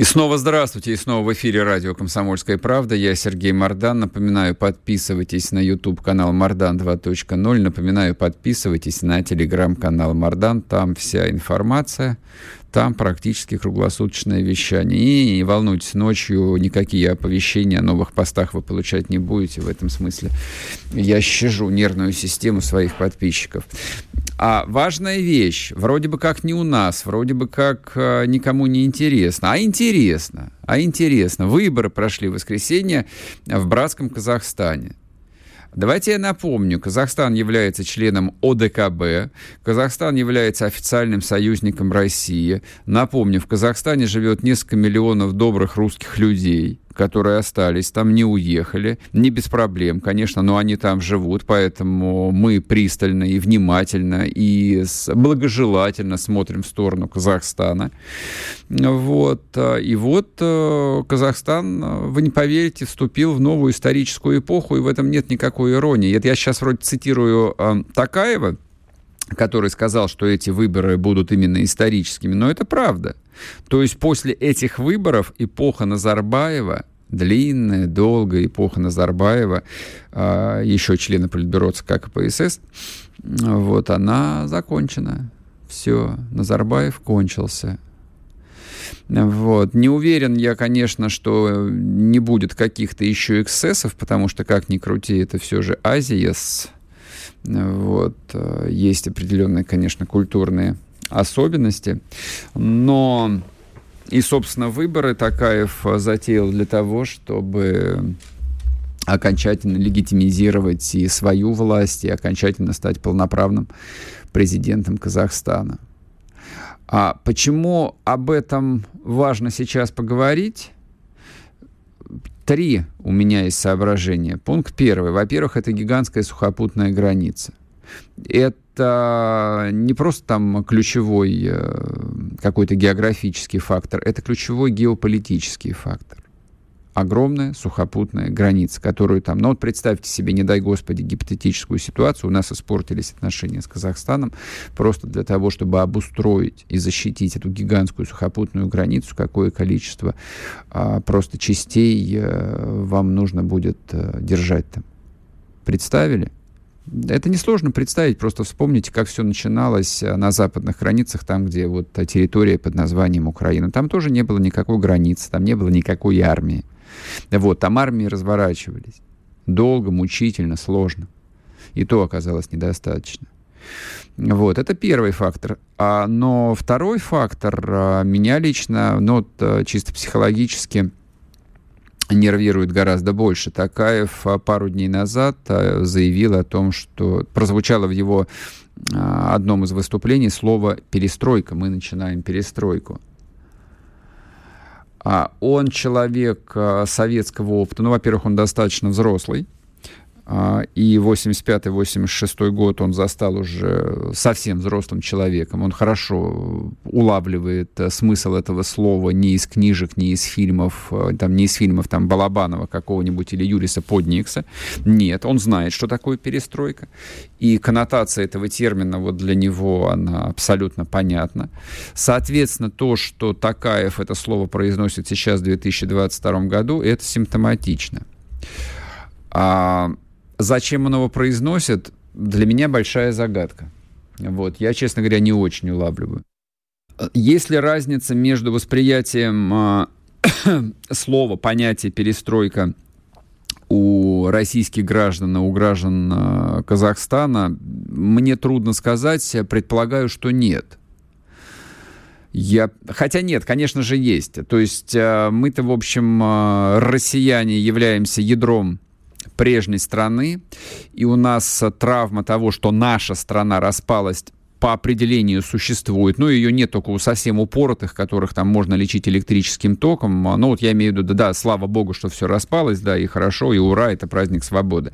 И снова здравствуйте, и снова в эфире радио «Комсомольская правда». Я Сергей Мордан. Напоминаю, подписывайтесь на YouTube-канал «Мордан 2.0». Напоминаю, подписывайтесь на телеграм-канал «Мордан». Там вся информация, там практически круглосуточное вещание. И не волнуйтесь, ночью никакие оповещения о новых постах вы получать не будете. В этом смысле я щажу нервную систему своих подписчиков. А важная вещь, вроде бы как не у нас, вроде бы как э, никому не интересно, а интересно, а интересно. Выборы прошли в воскресенье в братском Казахстане. Давайте я напомню, Казахстан является членом ОДКБ, Казахстан является официальным союзником России. Напомню, в Казахстане живет несколько миллионов добрых русских людей которые остались, там не уехали, не без проблем, конечно, но они там живут, поэтому мы пристально и внимательно и благожелательно смотрим в сторону Казахстана. Вот. И вот э, Казахстан, вы не поверите, вступил в новую историческую эпоху, и в этом нет никакой иронии. Это я сейчас вроде цитирую э, Такаева, который сказал, что эти выборы будут именно историческими, но это правда. То есть после этих выборов эпоха Назарбаева длинная, долгая эпоха Назарбаева, а, еще члена Политбюро ЦК КПСС, вот, она закончена. Все, Назарбаев кончился. Вот. Не уверен я, конечно, что не будет каких-то еще эксцессов, потому что, как ни крути, это все же Азия. Вот. Есть определенные, конечно, культурные особенности. Но и, собственно, выборы Такаев затеял для того, чтобы окончательно легитимизировать и свою власть, и окончательно стать полноправным президентом Казахстана. А почему об этом важно сейчас поговорить? Три у меня есть соображения. Пункт первый. Во-первых, это гигантская сухопутная граница. Это не просто там ключевой э, какой-то географический фактор, это ключевой геополитический фактор. Огромная сухопутная граница, которую там... Ну вот представьте себе, не дай господи, гипотетическую ситуацию. У нас испортились отношения с Казахстаном просто для того, чтобы обустроить и защитить эту гигантскую сухопутную границу, какое количество а, просто частей а, вам нужно будет а, держать там. Представили? Это несложно представить, просто вспомните, как все начиналось э, на западных границах, там, где вот та территория под названием Украина. Там тоже не было никакой границы, там не было никакой армии. Вот, там армии разворачивались. Долго, мучительно, сложно. И то оказалось недостаточно. Вот, это первый фактор. А, но второй фактор а, меня лично, ну, вот, э, чисто психологически, нервирует гораздо больше. Такаев а, пару дней назад а, заявил о том, что прозвучало в его а, одном из выступлений слово «перестройка». Мы начинаем перестройку. Он человек советского опыта. Ну, во-первых, он достаточно взрослый. А, и 85-86 год он застал уже совсем взрослым человеком. Он хорошо улавливает э, смысл этого слова не из книжек, не из фильмов, э, там, не из фильмов там, Балабанова какого-нибудь или Юриса Подникса. Нет, он знает, что такое перестройка. И коннотация этого термина вот для него, она абсолютно понятна. Соответственно, то, что Такаев это слово произносит сейчас в 2022 году, это симптоматично. А Зачем он его произносит, для меня большая загадка. Вот, я, честно говоря, не очень улавливаю. Есть ли разница между восприятием э, слова, понятия перестройка у российских граждан и у граждан э, Казахстана? Мне трудно сказать, предполагаю, что нет. Я... Хотя нет, конечно же, есть. То есть э, мы-то, в общем, э, россияне являемся ядром прежней страны, и у нас травма того, что наша страна распалась по определению существует. Ну, ее нет только у совсем упоротых, которых там можно лечить электрическим током. Ну, вот я имею в виду, да, да слава богу, что все распалось, да, и хорошо, и ура, это праздник свободы.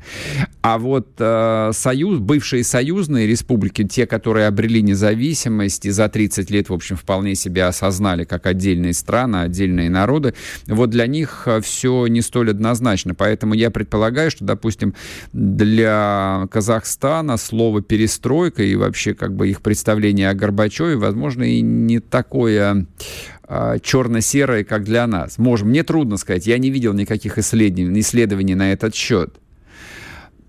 А вот э, союз, бывшие союзные республики, те, которые обрели независимость и за 30 лет, в общем, вполне себя осознали как отдельные страны, отдельные народы, вот для них э, все не столь однозначно. Поэтому я предполагаю, что, допустим, для Казахстана слово «перестройка» и вообще как бы их представление о Горбачеве, возможно, и не такое а, черно-серое, как для нас. Можем, мне трудно сказать, я не видел никаких исследований, исследований на этот счет.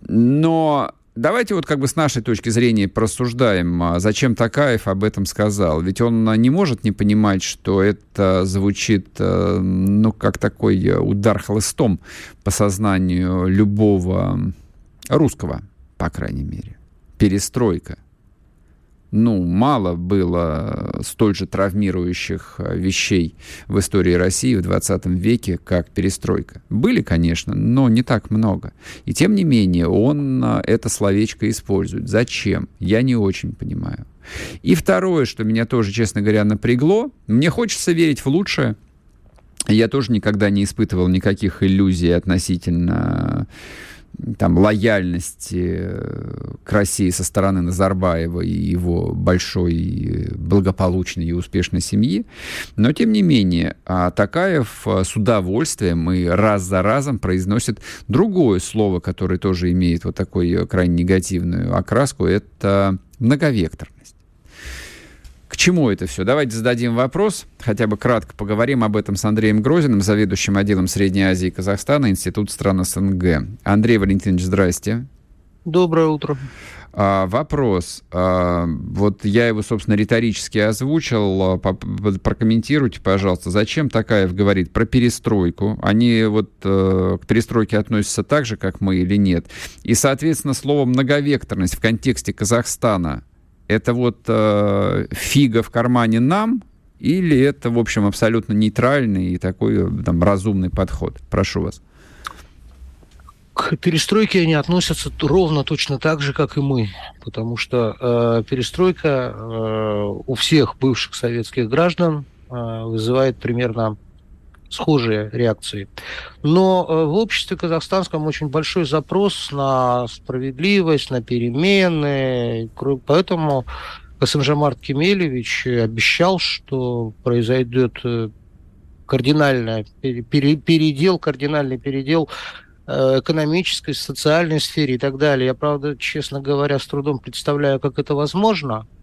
Но давайте вот как бы с нашей точки зрения просуждаем, а, зачем Такаев об этом сказал. Ведь он не может не понимать, что это звучит, э, ну, как такой удар хлыстом по сознанию любого русского, по крайней мере. Перестройка ну, мало было столь же травмирующих э, вещей в истории России в 20 веке, как перестройка. Были, конечно, но не так много. И тем не менее, он э, это словечко использует. Зачем? Я не очень понимаю. И второе, что меня тоже, честно говоря, напрягло, мне хочется верить в лучшее. Я тоже никогда не испытывал никаких иллюзий относительно там, лояльности э, к России со стороны Назарбаева и его большой, благополучной и успешной семьи. Но, тем не менее, а Такаев э, с удовольствием и раз за разом произносит другое слово, которое тоже имеет вот такую крайне негативную окраску, это многовектор чему это все? Давайте зададим вопрос, хотя бы кратко поговорим об этом с Андреем Грозиным, заведующим отделом Средней Азии и Казахстана, Институт стран СНГ. Андрей Валентинович, здрасте. Доброе утро. А, вопрос. А, вот я его, собственно, риторически озвучил. А, прокомментируйте, пожалуйста, зачем Такаев говорит про перестройку? Они вот а, к перестройке относятся так же, как мы или нет? И, соответственно, слово многовекторность в контексте Казахстана это вот э, фига в кармане нам, или это, в общем, абсолютно нейтральный и такой э, там разумный подход? Прошу вас. К перестройке они относятся ровно точно так же, как и мы, потому что э, перестройка э, у всех бывших советских граждан э, вызывает примерно схожие реакции. Но э, в обществе казахстанском очень большой запрос на справедливость, на перемены, поэтому Касымжамарт Кемелевич обещал, что произойдет э, кардинальный передел, кардинальный передел э, экономической, социальной сфере и так далее. Я, правда, честно говоря, с трудом представляю, как это возможно –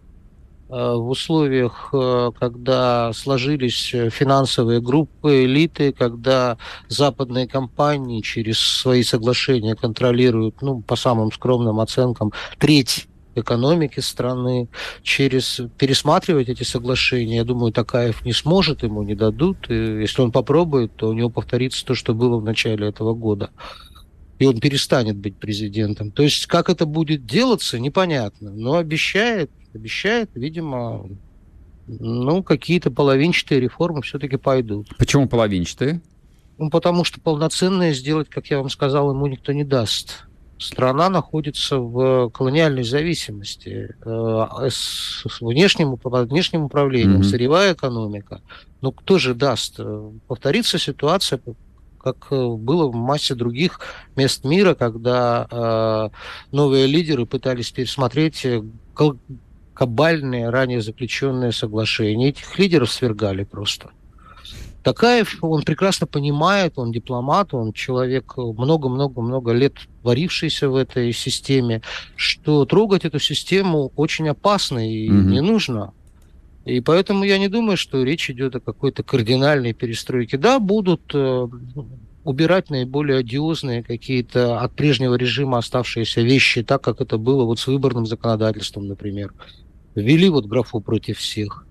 в условиях, э, когда сложились финансовые группы, элиты, когда западные компании через свои соглашения контролируют, ну, по самым скромным оценкам, треть экономики страны, через пересматривать эти соглашения, я думаю, Такаев не сможет, ему не дадут. И если он попробует, то у него повторится то, что было в начале этого года. И он перестанет быть президентом. То есть, как это будет делаться, непонятно. Но обещает обещает, видимо, ну, какие-то половинчатые реформы все-таки пойдут. Почему половинчатые? Ну, потому что полноценные сделать, как я вам сказал, ему никто не даст. Страна находится в колониальной зависимости э, с внешним, внешним управлением, mm-hmm. сырьевая экономика. Ну, кто же даст? Повторится ситуация, как было в массе других мест мира, когда э, новые лидеры пытались пересмотреть кабальные, ранее заключенные соглашения. Этих лидеров свергали просто. Такаев, он прекрасно понимает, он дипломат, он человек много-много-много лет варившийся в этой системе, что трогать эту систему очень опасно и mm-hmm. не нужно. И поэтому я не думаю, что речь идет о какой-то кардинальной перестройке. Да, будут э, убирать наиболее одиозные какие-то от прежнего режима оставшиеся вещи, так как это было вот с выборным законодательством, например ввели вот графу против всех.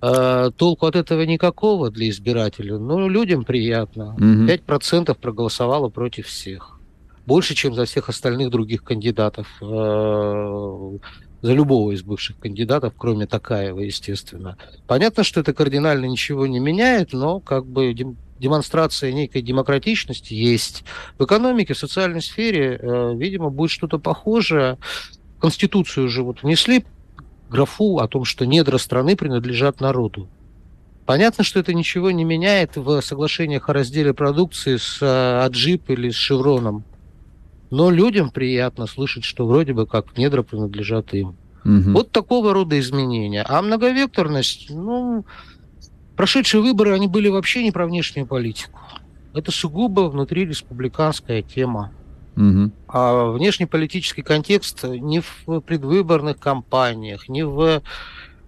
А, толку от этого никакого для избирателя, но людям приятно. Угу. 5% проголосовало против всех. Больше, чем за всех остальных других кандидатов. Э, за любого из бывших кандидатов, кроме Такаева, естественно. Понятно, что это кардинально ничего не меняет, но как бы демонстрация некой демократичности есть. В экономике, в социальной сфере, э, видимо, будет что-то похожее. Конституцию уже вот внесли графу о том, что недра страны принадлежат народу. Понятно, что это ничего не меняет в соглашениях о разделе продукции с Аджип или с Шевроном. Но людям приятно слышать, что вроде бы как недра принадлежат им. Угу. Вот такого рода изменения. А многовекторность, ну, прошедшие выборы, они были вообще не про внешнюю политику. Это сугубо внутри республиканская тема. Угу. А внешнеполитический контекст ни в предвыборных кампаниях, ни в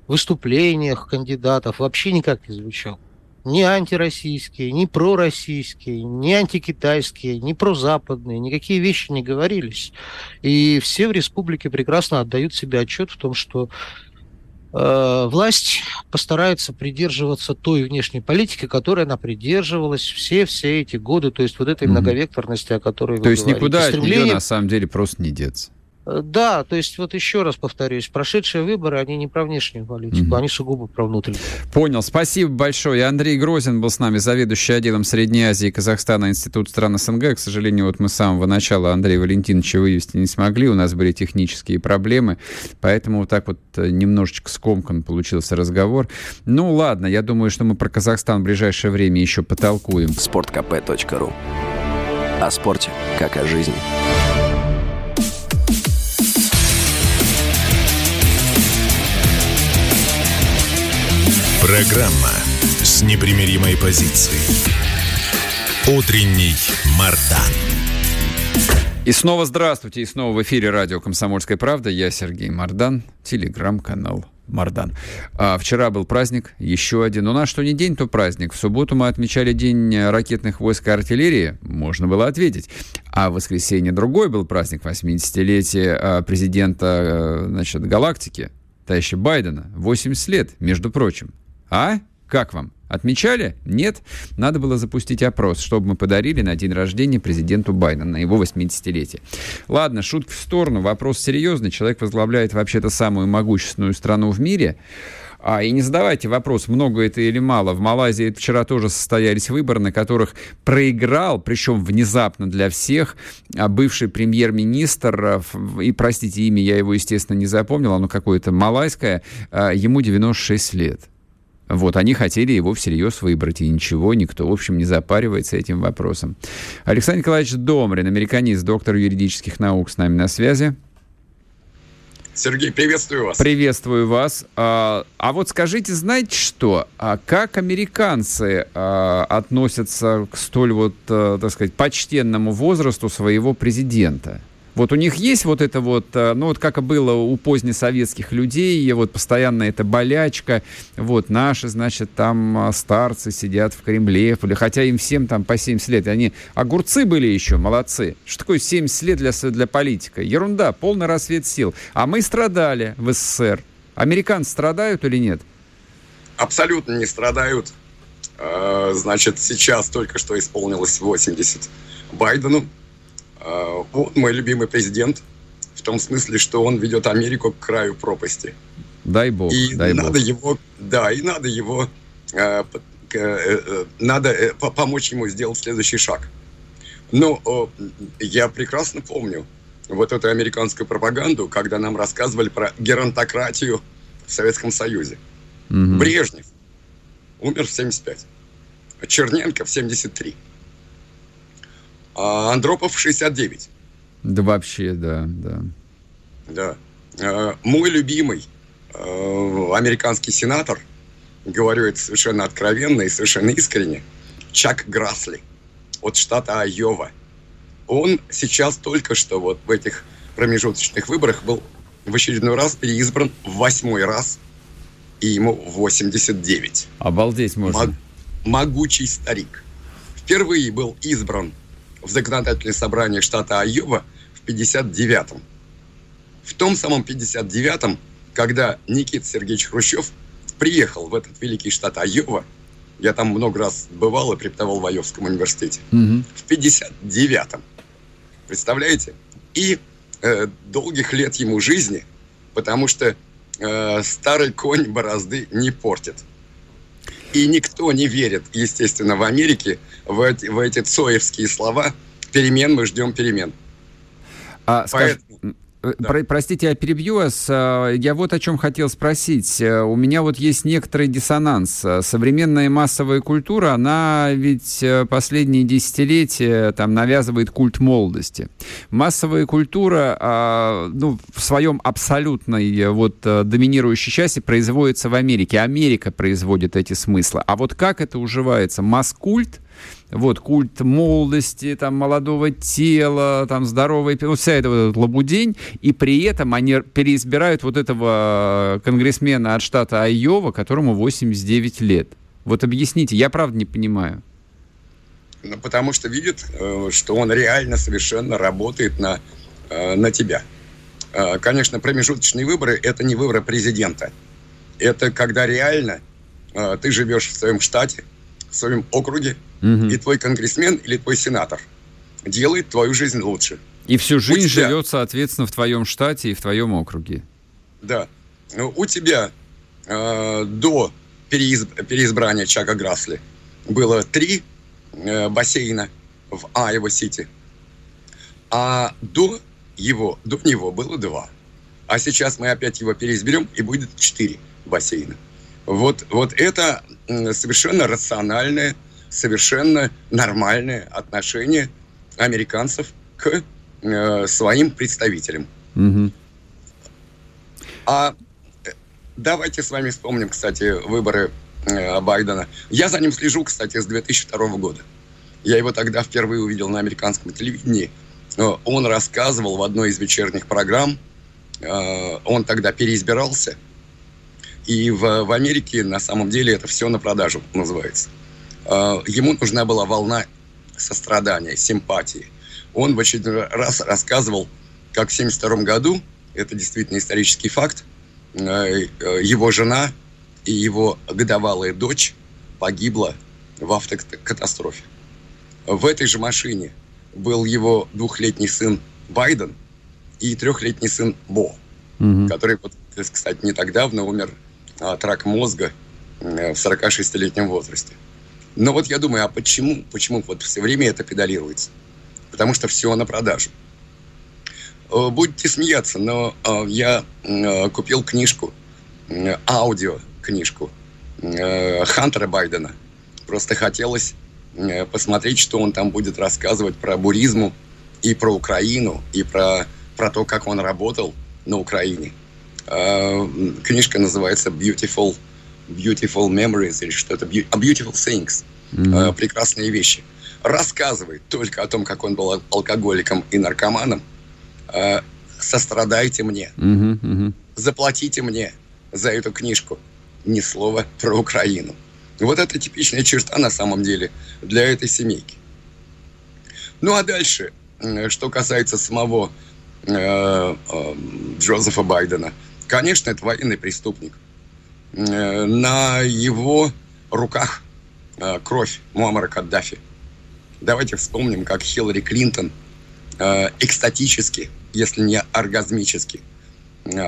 выступлениях кандидатов вообще никак не звучал. Ни антироссийские, ни пророссийские, ни антикитайские, ни прозападные, никакие вещи не говорились. И все в республике прекрасно отдают себе отчет в том, что власть постарается придерживаться той внешней политики, которой она придерживалась все-все эти годы, то есть вот этой mm-hmm. многовекторности, о которой то вы То есть говорите. никуда Стремление... от нее на самом деле просто не деться. Э, да, то есть вот еще раз повторюсь, прошедшие выборы, они не про внешнюю политику, mm-hmm. они сугубо про внутреннюю. Понял, спасибо большое. Андрей Грозин был с нами, заведующий отделом Средней Азии и Казахстана Институт стран СНГ. К сожалению, вот мы с самого начала Андрея Валентиновича вывести не смогли, у нас были технические проблемы, поэтому вот так вот э, немножечко скомкан получился разговор. Ну ладно, я думаю, что мы про Казахстан в ближайшее время еще потолкуем. Спорткп.ру О спорте, как о жизни. Программа с непримиримой позицией. Утренний Мардан. И снова здравствуйте, и снова в эфире радио «Комсомольская правда». Я Сергей Мардан, телеграм-канал Мардан. А вчера был праздник, еще один. У нас что не день, то праздник. В субботу мы отмечали День ракетных войск и артиллерии. Можно было ответить. А в воскресенье другой был праздник, 80-летие а, президента а, значит, галактики, товарища Байдена. 80 лет, между прочим. А? Как вам? Отмечали? Нет? Надо было запустить опрос, чтобы мы подарили на день рождения президенту Байдена, на его 80-летие. Ладно, шутки в сторону, вопрос серьезный. Человек возглавляет вообще-то самую могущественную страну в мире. А, и не задавайте вопрос, много это или мало. В Малайзии вчера тоже состоялись выборы, на которых проиграл, причем внезапно для всех, а, бывший премьер-министр, а, и, простите, имя я его, естественно, не запомнил, оно какое-то малайское, а, ему 96 лет. Вот, они хотели его всерьез выбрать, и ничего, никто, в общем, не запаривается этим вопросом. Александр Николаевич Домрин, американист, доктор юридических наук, с нами на связи. Сергей, приветствую вас. Приветствую вас. А, а вот скажите, знаете что? А как американцы а, относятся к столь вот, а, так сказать, почтенному возрасту своего президента? Вот у них есть вот это вот, э, ну вот как было у позднесоветских людей, вот постоянно эта болячка, вот наши, значит, там а, старцы сидят в Кремле, хотя им всем там по 70 лет, они огурцы были еще, молодцы. Что такое 70 лет для, для политика? Ерунда, полный рассвет сил. А мы страдали в СССР. Американцы страдают или нет? Абсолютно не страдают. А, значит, сейчас только что исполнилось 80 Байдену. А, он мой любимый президент, в том смысле, что он ведет Америку к краю пропасти. Дай бог. И дай надо бог. его, да, и надо его, э, э, надо э, помочь ему сделать следующий шаг. Но я прекрасно помню вот эту американскую пропаганду, когда нам рассказывали про геронтократию в Советском Союзе. Угу. Брежнев умер в 75, Черненко в 73 а Андропов 69. Да вообще, да, да. Да. А, мой любимый а, американский сенатор, говорю это совершенно откровенно и совершенно искренне, Чак Грасли от штата Айова. Он сейчас только что вот в этих промежуточных выборах был в очередной раз переизбран в восьмой раз, и ему 89. Обалдеть можно. Мог, могучий старик. Впервые был избран в законодательное собрание штата Айова в 59-м. В том самом 59-м, когда Никита Сергеевич Хрущев приехал в этот великий штат Айова, я там много раз бывал и преподавал в Айовском университете, угу. в 59-м. Представляете? И э, долгих лет ему жизни, потому что э, старый конь борозды не портит. И никто не верит, естественно, в Америке в эти, в эти цоевские слова. Перемен мы ждем перемен. А, Поэтому... Э, да. Про, простите, я перебью вас. Э, я вот о чем хотел спросить. Э, у меня вот есть некоторый диссонанс. Современная массовая культура, она ведь последние десятилетия там навязывает культ молодости. Массовая культура, а, ну, в своем абсолютной вот доминирующей части производится в Америке. Америка производит эти смыслы. А вот как это уживается? Масс-культ вот, культ молодости, там, молодого тела, там, здоровой, ну, вся эта вот лабудень, и при этом они переизбирают вот этого конгрессмена от штата Айова, которому 89 лет. Вот объясните, я правда не понимаю. Ну, потому что видит, э, что он реально совершенно работает на, э, на тебя. Э, конечно, промежуточные выборы – это не выборы президента. Это когда реально ты живешь в своем штате, в своем округе, угу. и твой конгрессмен или твой сенатор делает твою жизнь лучше. И всю жизнь у тебя... живет, соответственно, в твоем штате и в твоем округе. Да. Ну, у тебя э, до переизб... переизбрания Чака Грасли было три э, бассейна в Айова-Сити, а до его, до него было два. А сейчас мы опять его переизберем, и будет четыре бассейна. Вот, вот это совершенно рациональное, совершенно нормальное отношение американцев к э, своим представителям. Угу. А э, давайте с вами вспомним, кстати, выборы э, Байдена. Я за ним слежу, кстати, с 2002 года. Я его тогда впервые увидел на американском телевидении. Э, он рассказывал в одной из вечерних программ, э, он тогда переизбирался – и в, в Америке на самом деле это все на продажу называется. А, ему нужна была волна сострадания, симпатии. Он в очередной раз рассказывал, как в 1972 году, это действительно исторический факт, а, его жена и его годовалая дочь погибла в автокатастрофе. В этой же машине был его двухлетний сын Байден и трехлетний сын Бо, угу. который, кстати, не так давно умер от рака мозга э, в 46-летнем возрасте. Но вот я думаю, а почему, почему вот все время это педалируется? Потому что все на продажу. Э, будете смеяться, но э, я купил книжку, аудио книжку Хантера Байдена. Просто хотелось посмотреть, что он там будет рассказывать про буризму и про Украину, и про, про то, как он работал на Украине. Э, книжка называется Beautiful, Beautiful Memories или что-то, Beautiful Things. Mm-hmm. Прекрасные вещи. Рассказывает только о том, как он был алкоголиком и наркоманом. Э, сострадайте мне. Mm-hmm. Mm-hmm. Заплатите мне за эту книжку. Ни слова про Украину. Вот это типичная черта на самом деле для этой семейки. Ну а дальше, что касается самого э, э, Джозефа Байдена – Конечно, это военный преступник. Э, на его руках э, кровь Муаммара Каддафи. Давайте вспомним, как Хиллари Клинтон э, экстатически, если не оргазмически,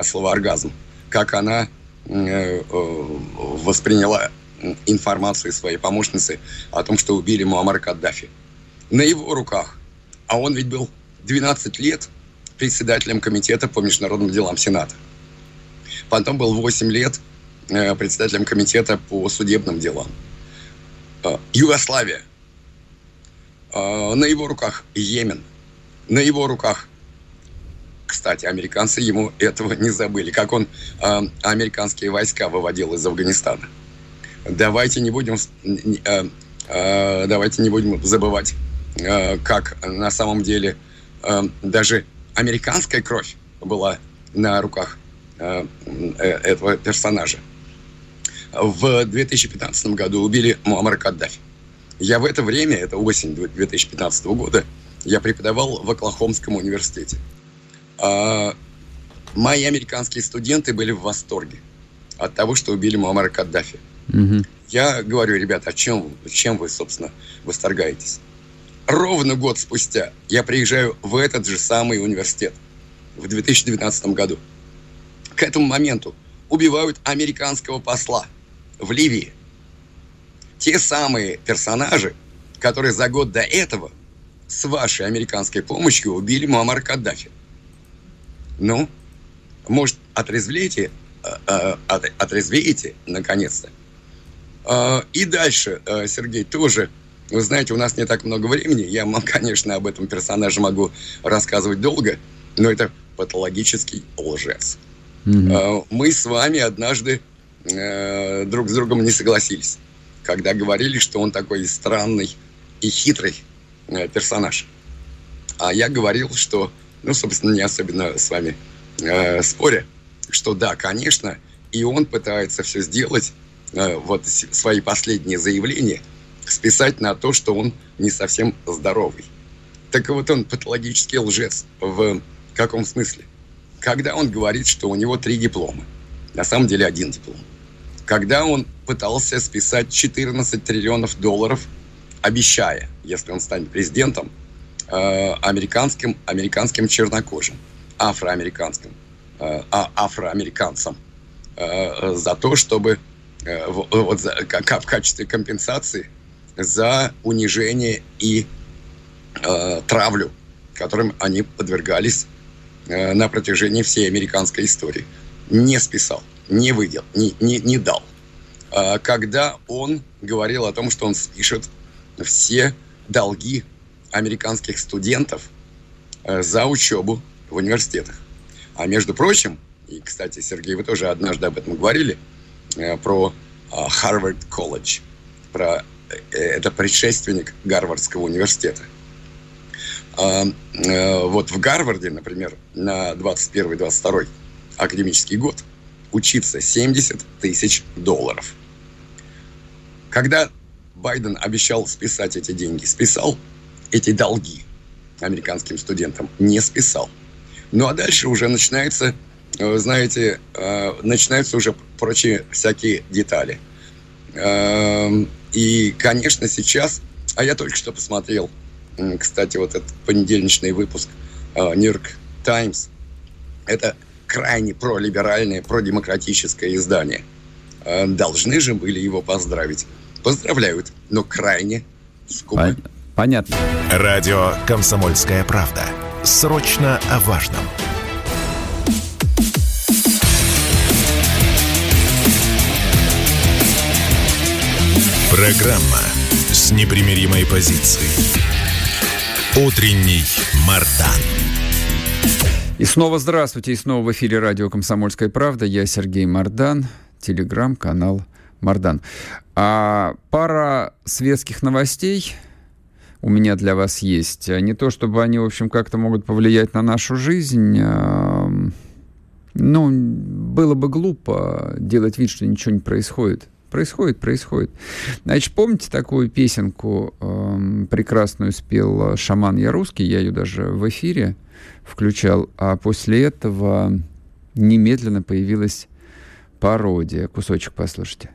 слово оргазм, как она восприняла информацию своей помощницы о том, что убили Муаммара Каддафи. На его руках. А он ведь был 12 лет председателем комитета по международным делам Сената. Потом был 8 лет э, председателем комитета по судебным делам. Э, Югославия. Э, на его руках Йемен. На его руках кстати, американцы ему этого не забыли, как он э, американские войска выводил из Афганистана. Давайте не будем, э, э, давайте не будем забывать, э, как на самом деле э, даже американская кровь была на руках Э, э, этого персонажа. В 2015 году убили Муаммара Каддафи. Я в это время, это осень 2015 года, я преподавал в Оклахомском университете. А, мои американские студенты были в восторге от того, что убили Муаммара Каддафи. Угу. Я говорю, ребята, а чем, чем вы, собственно, восторгаетесь? Ровно год спустя я приезжаю в этот же самый университет в 2019 году к этому моменту убивают американского посла в Ливии. Те самые персонажи, которые за год до этого с вашей американской помощью убили Муаммар Каддафи. Ну, может, отрезвеете, э, отрезвеете, наконец-то. И дальше, Сергей, тоже, вы знаете, у нас не так много времени. Я, конечно, об этом персонаже могу рассказывать долго, но это патологический лжец. Mm-hmm. Мы с вами однажды друг с другом не согласились, когда говорили, что он такой странный и хитрый персонаж. А я говорил, что, ну, собственно, не особенно с вами э, споря, что да, конечно, и он пытается все сделать, э, вот свои последние заявления, списать на то, что он не совсем здоровый. Так вот он патологический лжец в каком смысле? Когда он говорит, что у него три диплома, на самом деле один диплом. Когда он пытался списать 14 триллионов долларов, обещая, если он станет президентом, Э, американским, американским чернокожим, афроамериканским, э, а, афроамериканцам э, за то, чтобы вот как, в качестве компенсации за унижение и травлю, которым они подвергались на протяжении всей американской истории. Не списал, не выдел, не, не, не дал. Э, когда он говорил о том, что он спишет все долги американских студентов э, за учебу в университетах. А между прочим, и, кстати, Сергей, вы тоже однажды об этом говорили, э, про Харвард э, колледж, про это предшественник Гарвардского университета. А, вот в Гарварде, например, на 21-22 академический год учиться 70 тысяч долларов. Когда Байден обещал списать эти деньги, списал – эти долги американским студентам не списал. Ну а дальше уже начинается, э, знаете, э, начинаются уже прочие всякие детали. Эм, и, конечно, сейчас, а я только что посмотрел, кстати, вот этот понедельничный выпуск Нью-Йорк э, Таймс, это крайне пролиберальное, продемократическое издание. Должны же были его поздравить. Поздравляют, но крайне скупо. Понятно. Радио «Комсомольская правда». Срочно о важном. Программа с непримиримой позицией. Утренний Мардан. И снова здравствуйте, и снова в эфире радио «Комсомольская правда». Я Сергей Мардан, телеграм-канал Мардан. А пара светских новостей – у меня для вас есть. Не то, чтобы они, в общем, как-то могут повлиять на нашу жизнь. Ну, было бы глупо делать вид, что ничего не происходит. Происходит, происходит. Значит, помните такую песенку э, прекрасную спел «Шаман я русский», я ее даже в эфире включал, а после этого немедленно появилась пародия. Кусочек послушайте.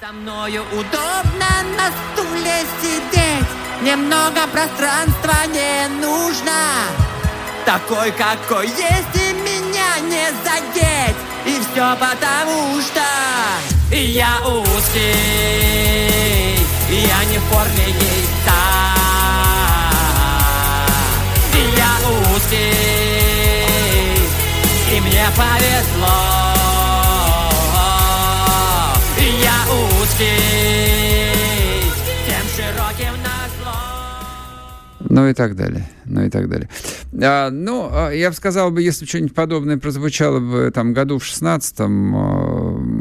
Со мною удобно на стуле сидеть Немного пространства не нужно Такой, какой есть, и меня не задеть И все потому что я узкий Я не в форме яйца Я узкий И мне повезло. Я узкий Ну и так далее, ну и так далее. А, ну, а, я бы сказал бы, если что-нибудь подобное прозвучало бы там году в 16-м, а,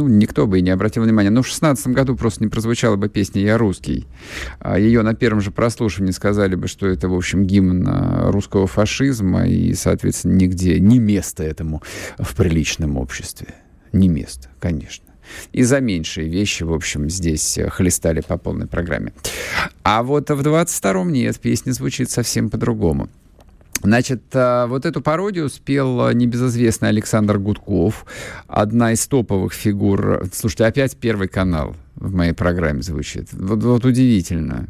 ну, никто бы и не обратил внимания. Но в 16 году просто не прозвучала бы песня «Я русский». А ее на первом же прослушивании сказали бы, что это, в общем, гимн русского фашизма, и, соответственно, нигде не место этому в приличном обществе. Не место, конечно и за меньшие вещи, в общем, здесь э, хлестали по полной программе. А вот в 22-м нет, песня звучит совсем по-другому. Значит, э, вот эту пародию спел э, небезызвестный Александр Гудков, одна из топовых фигур. Слушайте, опять Первый канал в моей программе звучит. Вот, вот удивительно.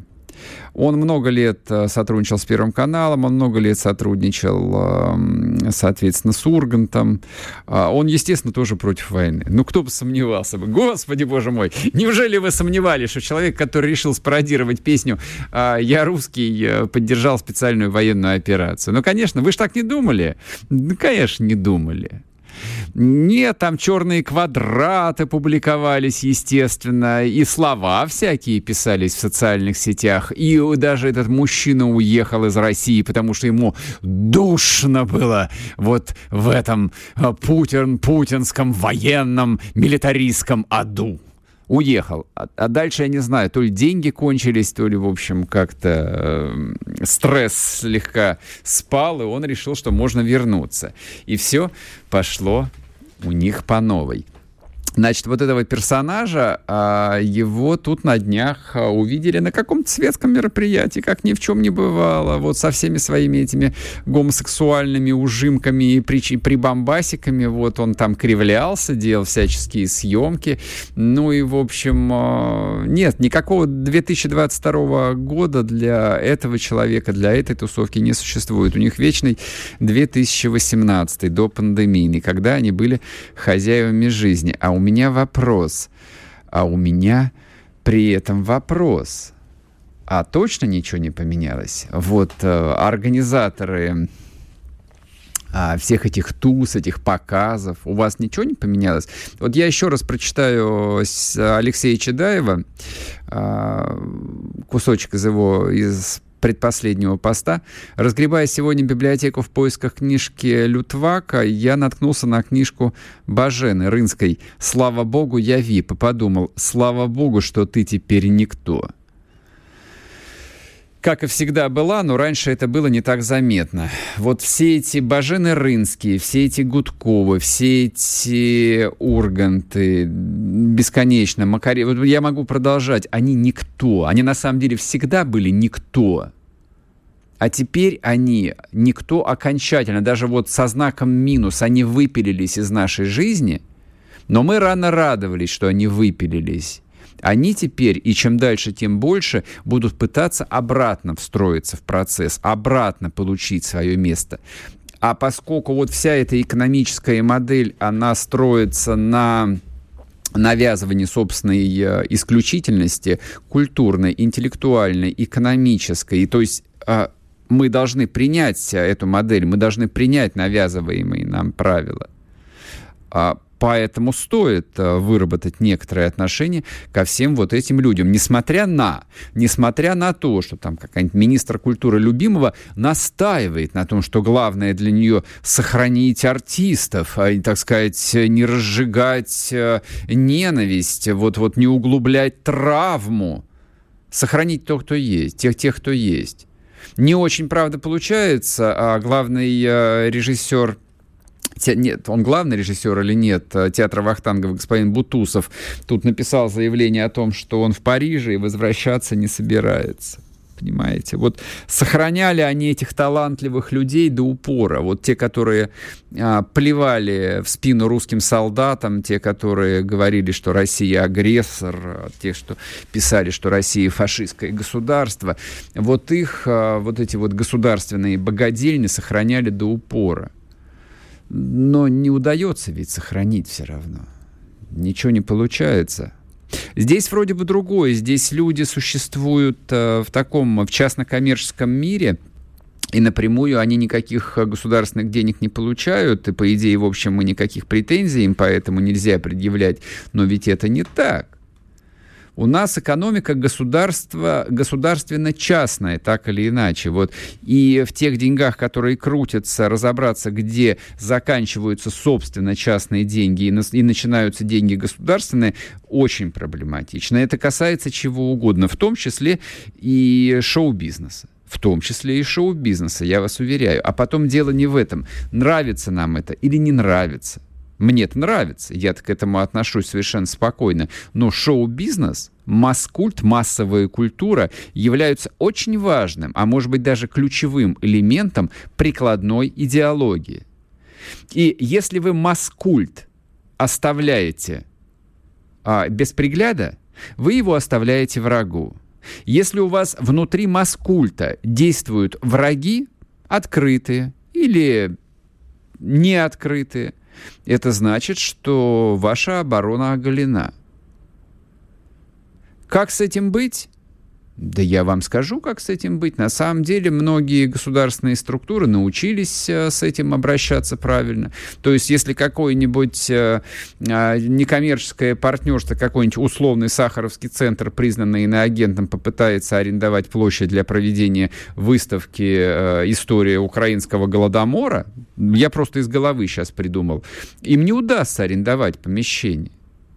Он много лет э, сотрудничал с Первым каналом, он много лет сотрудничал, эм, соответственно, с Ургантом. А, он, естественно, тоже против войны. Ну, кто бы сомневался бы. Господи, боже мой, неужели вы сомневались, что человек, который решил спародировать песню а, «Я русский», э, поддержал специальную военную операцию? Ну, конечно, вы же так не думали? Ну, конечно, не думали. Нет, там черные квадраты публиковались, естественно, и слова всякие писались в социальных сетях. И даже этот мужчина уехал из России, потому что ему душно было вот в этом а, путин, путинском военном милитаристском аду уехал. А, а дальше я не знаю, то ли деньги кончились, то ли, в общем, как-то э, стресс слегка спал, и он решил, что можно вернуться. И все пошло у них по новой. Значит, вот этого персонажа, а, его тут на днях а, увидели на каком-то светском мероприятии, как ни в чем не бывало, вот со всеми своими этими гомосексуальными ужимками и при, прибамбасиками, вот он там кривлялся, делал всяческие съемки, ну и, в общем, а, нет, никакого 2022 года для этого человека, для этой тусовки не существует. У них вечный 2018 до пандемии, когда они были хозяевами жизни, а у меня вопрос. А у меня при этом вопрос. А точно ничего не поменялось? Вот э, организаторы а, всех этих туз, этих показов. У вас ничего не поменялось? Вот я еще раз прочитаю Алексея Чедаева, а, кусочек из его из предпоследнего поста. Разгребая сегодня библиотеку в поисках книжки Лютвака, я наткнулся на книжку Бажены Рынской «Слава Богу, я ВИП» и подумал, слава Богу, что ты теперь никто как и всегда была, но раньше это было не так заметно. Вот все эти Бажены Рынские, все эти Гудковы, все эти Урганты, бесконечно, Макаре... Вот я могу продолжать, они никто. Они на самом деле всегда были никто. А теперь они никто окончательно, даже вот со знаком минус, они выпилились из нашей жизни, но мы рано радовались, что они выпилились. Они теперь, и чем дальше, тем больше, будут пытаться обратно встроиться в процесс, обратно получить свое место. А поскольку вот вся эта экономическая модель, она строится на навязывании собственной э, исключительности культурной, интеллектуальной, экономической, то есть а, мы должны принять эту модель, мы должны принять навязываемые нам правила. Поэтому стоит э, выработать некоторые отношения ко всем вот этим людям, несмотря на, несмотря на то, что там какая-нибудь министр культуры любимого настаивает на том, что главное для нее сохранить артистов, а, так сказать, не разжигать э, ненависть, вот, вот не углублять травму, сохранить то, кто есть, тех, тех, кто есть. Не очень, правда, получается, а главный э, режиссер те, нет, он главный режиссер или нет, э, театра Вахтангов, господин Бутусов, тут написал заявление о том, что он в Париже и возвращаться не собирается. Понимаете? Вот сохраняли они этих талантливых людей до упора. Вот те, которые а, плевали в спину русским солдатам, те, которые говорили, что Россия агрессор, те, что писали, что Россия фашистское государство, вот их, а, вот эти вот государственные богадельни сохраняли до упора. Но не удается ведь сохранить все равно. Ничего не получается. Здесь вроде бы другое. Здесь люди существуют э, в таком, в частно-коммерческом мире, и напрямую они никаких государственных денег не получают, и, по идее, в общем, мы никаких претензий им поэтому нельзя предъявлять. Но ведь это не так. У нас экономика государства, государственно-частная, так или иначе. Вот. И в тех деньгах, которые крутятся, разобраться, где заканчиваются, собственно, частные деньги и, и начинаются деньги государственные, очень проблематично. Это касается чего угодно, в том числе и шоу-бизнеса в том числе и шоу-бизнеса, я вас уверяю. А потом дело не в этом, нравится нам это или не нравится. Мне это нравится, я к этому отношусь совершенно спокойно. Но шоу-бизнес, масс-культ, массовая культура являются очень важным, а может быть даже ключевым элементом прикладной идеологии. И если вы масс-культ оставляете а, без пригляда, вы его оставляете врагу. Если у вас внутри маскульта действуют враги, открытые или не открытые, это значит, что ваша оборона оголена. Как с этим быть? Да я вам скажу, как с этим быть. На самом деле многие государственные структуры научились э, с этим обращаться правильно. То есть если какое-нибудь э, а, некоммерческое партнерство, какой-нибудь условный Сахаровский центр, признанный иноагентом, попытается арендовать площадь для проведения выставки э, «История украинского голодомора», я просто из головы сейчас придумал, им не удастся арендовать помещение.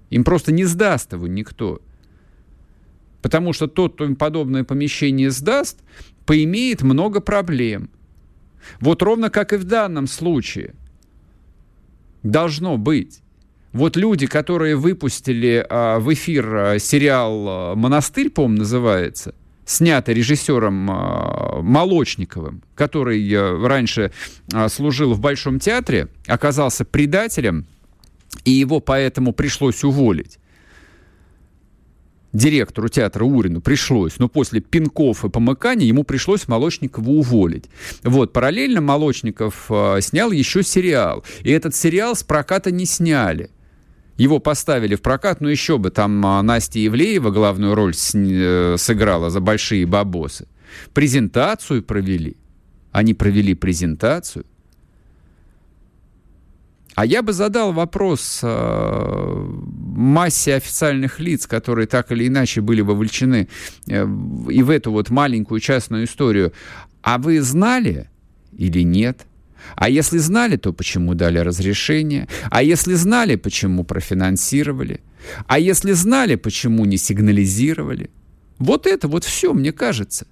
Им просто не сдаст его никто. Потому что тот, кто подобное помещение сдаст, поимеет много проблем. Вот ровно как и в данном случае. Должно быть. Вот люди, которые выпустили а, в эфир а, сериал а, «Монастырь», по-моему, называется, снятый режиссером а, Молочниковым, который а, раньше а, служил в Большом театре, оказался предателем, и его поэтому пришлось уволить директору театра Урину пришлось, но после пинков и помыканий ему пришлось Молочникова уволить. Вот, параллельно Молочников э, снял еще сериал. И этот сериал с проката не сняли. Его поставили в прокат, но еще бы, там э, Настя Евлеева главную роль с, э, сыграла за большие бабосы. Презентацию провели. Они провели презентацию. А я бы задал вопрос э, массе официальных лиц, которые так или иначе были вовлечены э, и в эту вот маленькую частную историю. А вы знали или нет? А если знали, то почему дали разрешение? А если знали, почему профинансировали? А если знали, почему не сигнализировали? Вот это вот все, мне кажется.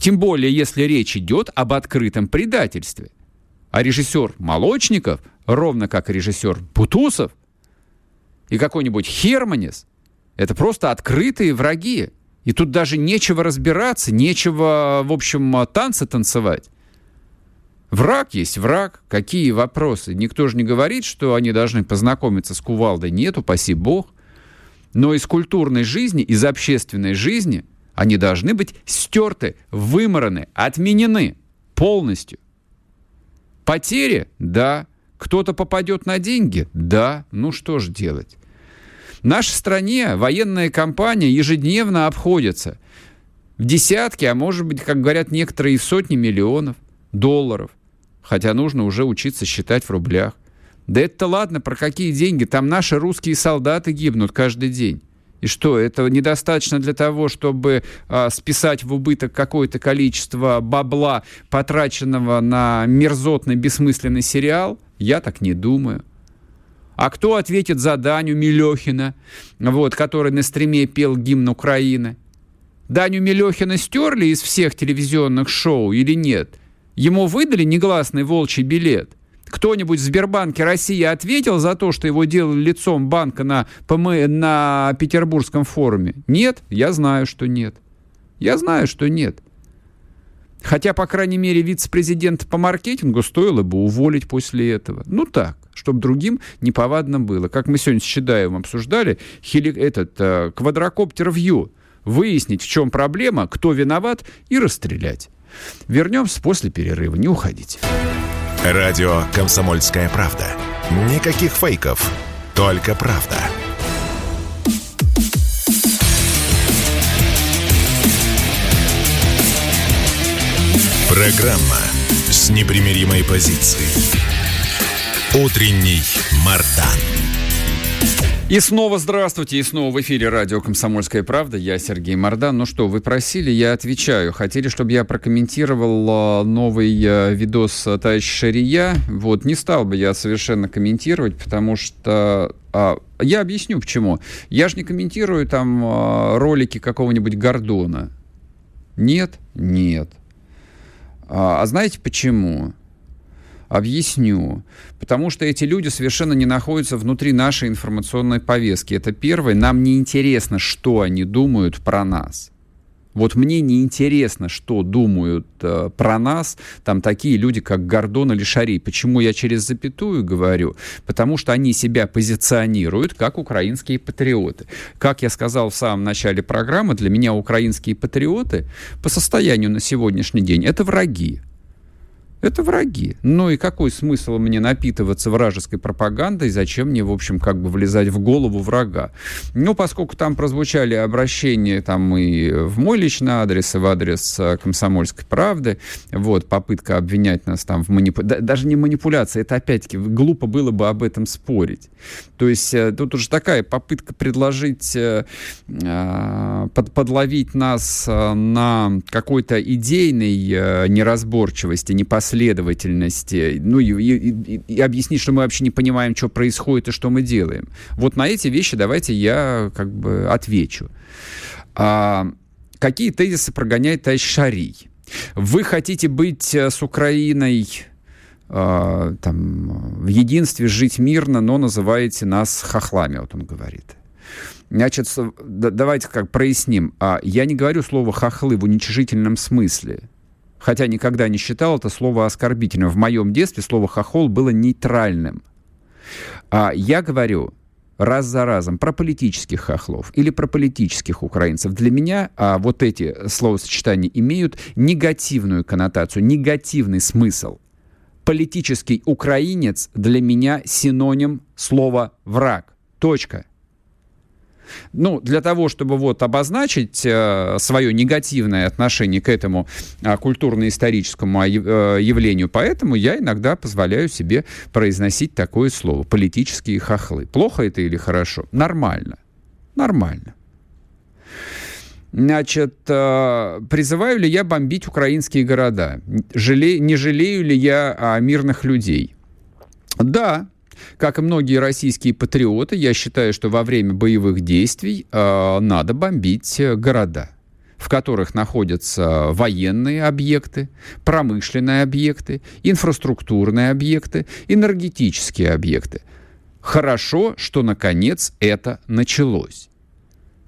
Тем более, если речь идет об открытом предательстве. А режиссер Молочников, ровно как режиссер Бутусов и какой-нибудь Херманис, это просто открытые враги. И тут даже нечего разбираться, нечего, в общем, танцы танцевать. Враг есть враг. Какие вопросы? Никто же не говорит, что они должны познакомиться с кувалдой. Нет, упаси бог. Но из культурной жизни, из общественной жизни они должны быть стерты, вымораны, отменены полностью. Потери? Да. Кто-то попадет на деньги? Да. Ну что же делать? В нашей стране военная кампания ежедневно обходится в десятки, а может быть, как говорят некоторые, и в сотни миллионов долларов. Хотя нужно уже учиться считать в рублях. Да это ладно, про какие деньги? Там наши русские солдаты гибнут каждый день. И что, этого недостаточно для того, чтобы а, списать в убыток какое-то количество бабла, потраченного на мерзотный, бессмысленный сериал? Я так не думаю. А кто ответит за Даню Милехина, вот, который на стриме пел гимн Украины? Даню Милехина стерли из всех телевизионных шоу или нет? Ему выдали негласный волчий билет? Кто-нибудь в Сбербанке России ответил за то, что его делали лицом банка на, на Петербургском форуме? Нет, я знаю, что нет. Я знаю, что нет. Хотя, по крайней мере, вице-президента по маркетингу стоило бы уволить после этого. Ну так, чтобы другим неповадно было. Как мы сегодня с Чедаевым обсуждали, хели... этот э, квадрокоптер Вью. Выяснить, в чем проблема, кто виноват и расстрелять. Вернемся после перерыва. Не уходите. Радио «Комсомольская правда». Никаких фейков, только правда. Программа с непримиримой позицией. Утренний Мардан. И снова здравствуйте, и снова в эфире радио «Комсомольская правда». Я Сергей Мордан. Ну что, вы просили, я отвечаю. Хотели, чтобы я прокомментировал а, новый а, видос товарища Шария. Вот, не стал бы я совершенно комментировать, потому что... А, я объясню, почему. Я же не комментирую там ролики какого-нибудь Гордона. Нет? Нет. А, а знаете почему? Объясню. Потому что эти люди совершенно не находятся внутри нашей информационной повестки. Это первое. Нам не интересно, что они думают про нас. Вот мне не интересно, что думают э, про нас там такие люди, как Гордон или Шарий. Почему я через запятую говорю? Потому что они себя позиционируют как украинские патриоты. Как я сказал в самом начале программы, для меня украинские патриоты по состоянию на сегодняшний день это враги. Это враги. Ну и какой смысл мне напитываться вражеской пропагандой? Зачем мне, в общем, как бы влезать в голову врага? Ну, поскольку там прозвучали обращения там и в мой личный адрес, и в адрес э, комсомольской правды, вот, попытка обвинять нас там в манипуляции, даже не манипуляция, это опять-таки глупо было бы об этом спорить. То есть э, тут уже такая попытка предложить, э, под, подловить нас на какой-то идейной неразборчивости, непоследовательности, последовательности, ну и, и, и объяснить, что мы вообще не понимаем, что происходит и что мы делаем. Вот на эти вещи давайте я как бы отвечу. А, какие тезисы прогоняет товарищ Шарий? Вы хотите быть э, с Украиной э, там, в единстве, жить мирно, но называете нас хохлами, вот он говорит. Значит, давайте как проясним. А я не говорю слово хохлы в уничижительном смысле хотя никогда не считал это слово оскорбительным. В моем детстве слово «хохол» было нейтральным. А я говорю раз за разом про политических хохлов или про политических украинцев. Для меня а, вот эти словосочетания имеют негативную коннотацию, негативный смысл. Политический украинец для меня синоним слова «враг». Точка. Ну, для того, чтобы вот обозначить э, свое негативное отношение к этому э, культурно-историческому э, явлению, поэтому я иногда позволяю себе произносить такое слово «политические хохлы». Плохо это или хорошо? Нормально. Нормально. Значит, э, призываю ли я бомбить украинские города? Жале, не жалею ли я о мирных людей? Да, как и многие российские патриоты, я считаю, что во время боевых действий э, надо бомбить э, города в которых находятся военные объекты, промышленные объекты, инфраструктурные объекты, энергетические объекты. Хорошо, что наконец это началось.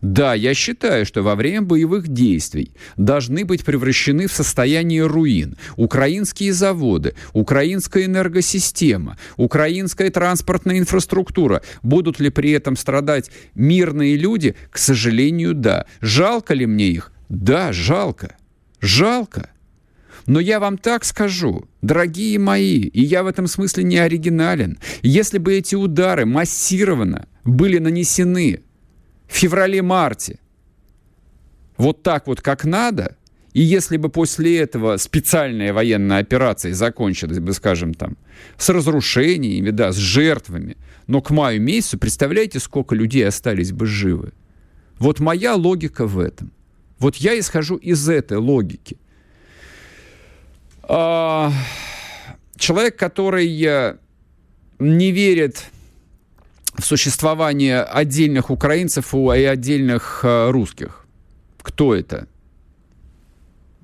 Да, я считаю, что во время боевых действий должны быть превращены в состояние руин украинские заводы, украинская энергосистема, украинская транспортная инфраструктура. Будут ли при этом страдать мирные люди? К сожалению, да. Жалко ли мне их? Да, жалко. Жалко. Но я вам так скажу, дорогие мои, и я в этом смысле не оригинален, если бы эти удары массированно были нанесены в феврале-марте вот так вот, как надо, и если бы после этого специальная военная операция закончилась бы, скажем, там, с разрушениями, да, с жертвами, но к маю месяцу, представляете, сколько людей остались бы живы? Вот моя логика в этом. Вот я исхожу из этой логики. А, человек, который не верит в существование отдельных украинцев и отдельных э, русских. Кто это?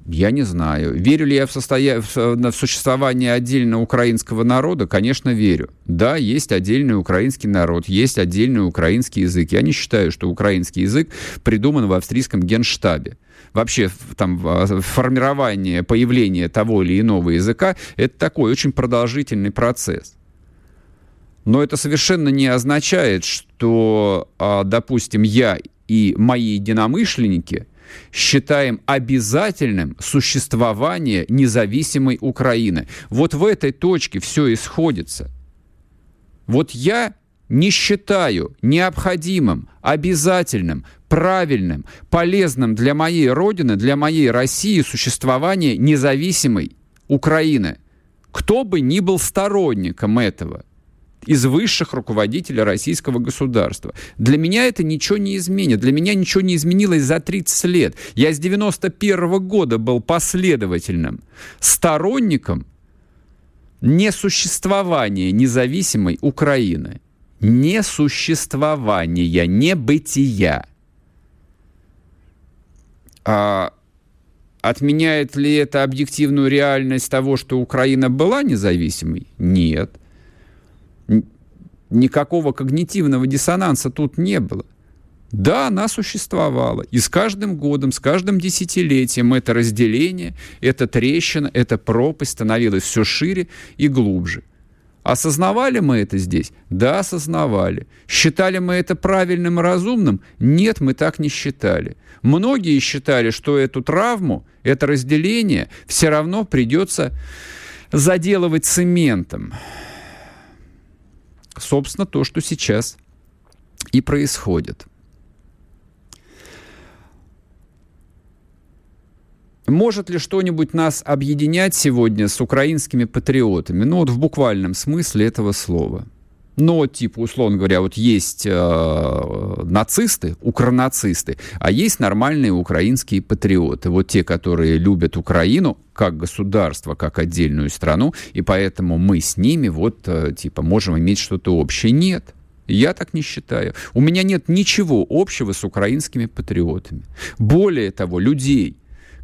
Я не знаю. Верю ли я в, состоя... в, существование отдельно украинского народа? Конечно, верю. Да, есть отдельный украинский народ, есть отдельный украинский язык. Я не считаю, что украинский язык придуман в австрийском генштабе. Вообще, там, формирование, появление того или иного языка — это такой очень продолжительный процесс. Но это совершенно не означает, что, а, допустим, я и мои единомышленники считаем обязательным существование независимой Украины. Вот в этой точке все исходится. Вот я не считаю необходимым, обязательным, правильным, полезным для моей Родины, для моей России существование независимой Украины. Кто бы ни был сторонником этого – из высших руководителей российского государства. Для меня это ничего не изменит. Для меня ничего не изменилось за 30 лет. Я с 91 -го года был последовательным сторонником несуществования независимой Украины. Несуществования, небытия. А отменяет ли это объективную реальность того, что Украина была независимой? Нет никакого когнитивного диссонанса тут не было. Да, она существовала. И с каждым годом, с каждым десятилетием это разделение, эта трещина, эта пропасть становилась все шире и глубже. Осознавали мы это здесь? Да, осознавали. Считали мы это правильным и разумным? Нет, мы так не считали. Многие считали, что эту травму, это разделение все равно придется заделывать цементом. Собственно, то, что сейчас и происходит. Может ли что-нибудь нас объединять сегодня с украинскими патриотами? Ну вот в буквальном смысле этого слова. Но, типа, условно говоря, вот есть э, нацисты, укронацисты, а есть нормальные украинские патриоты. Вот те, которые любят Украину как государство, как отдельную страну, и поэтому мы с ними вот, э, типа, можем иметь что-то общее. Нет. Я так не считаю. У меня нет ничего общего с украинскими патриотами. Более того, людей,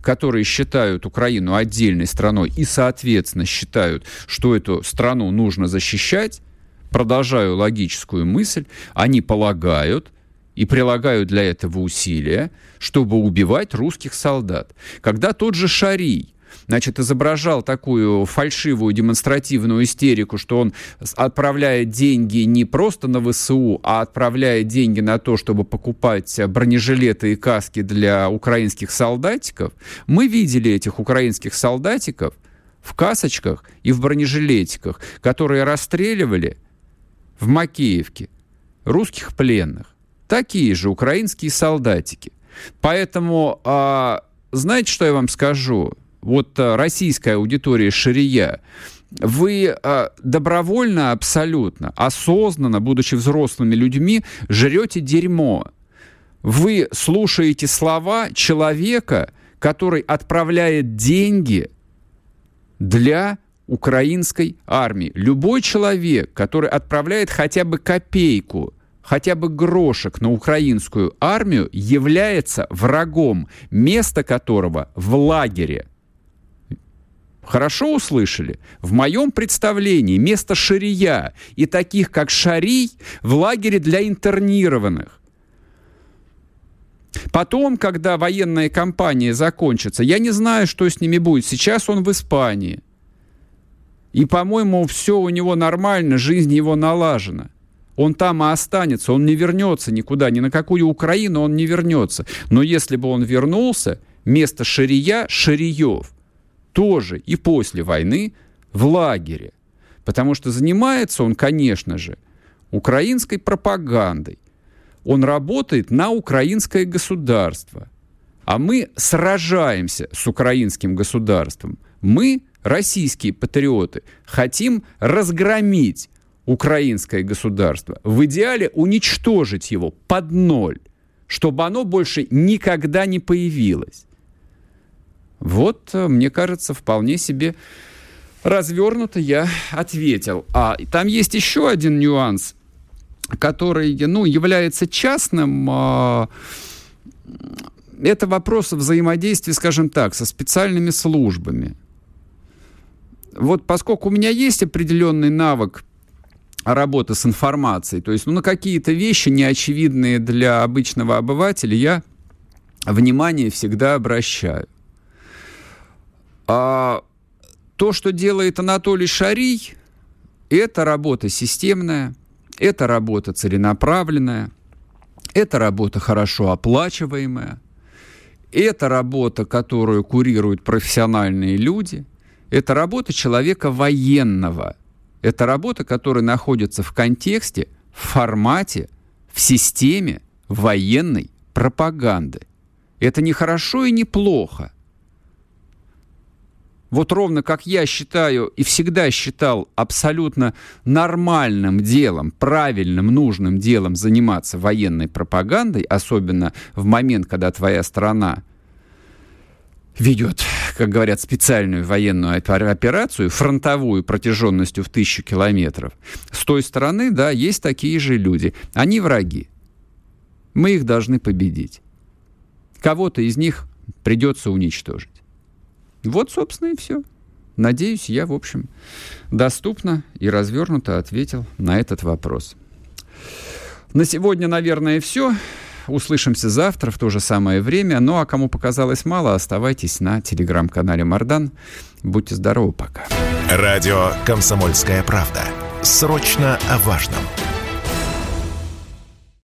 которые считают Украину отдельной страной и, соответственно, считают, что эту страну нужно защищать, продолжаю логическую мысль, они полагают и прилагают для этого усилия, чтобы убивать русских солдат. Когда тот же Шарий значит, изображал такую фальшивую демонстративную истерику, что он отправляет деньги не просто на ВСУ, а отправляет деньги на то, чтобы покупать бронежилеты и каски для украинских солдатиков. Мы видели этих украинских солдатиков в касочках и в бронежилетиках, которые расстреливали в Макеевке русских пленных. Такие же украинские солдатики. Поэтому, а, знаете, что я вам скажу? вот э, российская аудитория Шария, вы э, добровольно, абсолютно, осознанно, будучи взрослыми людьми, жрете дерьмо. Вы слушаете слова человека, который отправляет деньги для украинской армии. Любой человек, который отправляет хотя бы копейку, хотя бы грошек на украинскую армию, является врагом, место которого в лагере. Хорошо услышали? В моем представлении место Шария и таких, как Шарий, в лагере для интернированных. Потом, когда военная кампания закончится, я не знаю, что с ними будет. Сейчас он в Испании. И, по-моему, все у него нормально, жизнь его налажена. Он там и останется, он не вернется никуда, ни на какую Украину он не вернется. Но если бы он вернулся, место Шария – Шариев – тоже и после войны в лагере. Потому что занимается он, конечно же, украинской пропагандой. Он работает на украинское государство. А мы сражаемся с украинским государством. Мы, российские патриоты, хотим разгромить украинское государство. В идеале уничтожить его под ноль, чтобы оно больше никогда не появилось. Вот, э, мне кажется, вполне себе развернуто я ответил. А там есть еще один нюанс, который, ну, является частным. А, это вопрос взаимодействия, скажем так, со специальными службами. Вот поскольку у меня есть определенный навык работы с информацией, то есть ну, на какие-то вещи неочевидные для обычного обывателя я внимание всегда обращаю. А, то, что делает Анатолий Шарий, это работа системная, это работа целенаправленная, это работа хорошо оплачиваемая, это работа, которую курируют профессиональные люди, это работа человека военного, это работа, которая находится в контексте, в формате, в системе военной пропаганды. Это не хорошо и не плохо – вот ровно как я считаю и всегда считал абсолютно нормальным делом, правильным, нужным делом заниматься военной пропагандой, особенно в момент, когда твоя страна ведет, как говорят, специальную военную операцию, фронтовую протяженностью в тысячу километров. С той стороны, да, есть такие же люди. Они враги. Мы их должны победить. Кого-то из них придется уничтожить. Вот, собственно, и все. Надеюсь, я, в общем, доступно и развернуто ответил на этот вопрос. На сегодня, наверное, все. Услышимся завтра в то же самое время. Ну а кому показалось мало, оставайтесь на телеграм-канале Мардан. Будьте здоровы, пока. Радио «Комсомольская правда». Срочно о важном.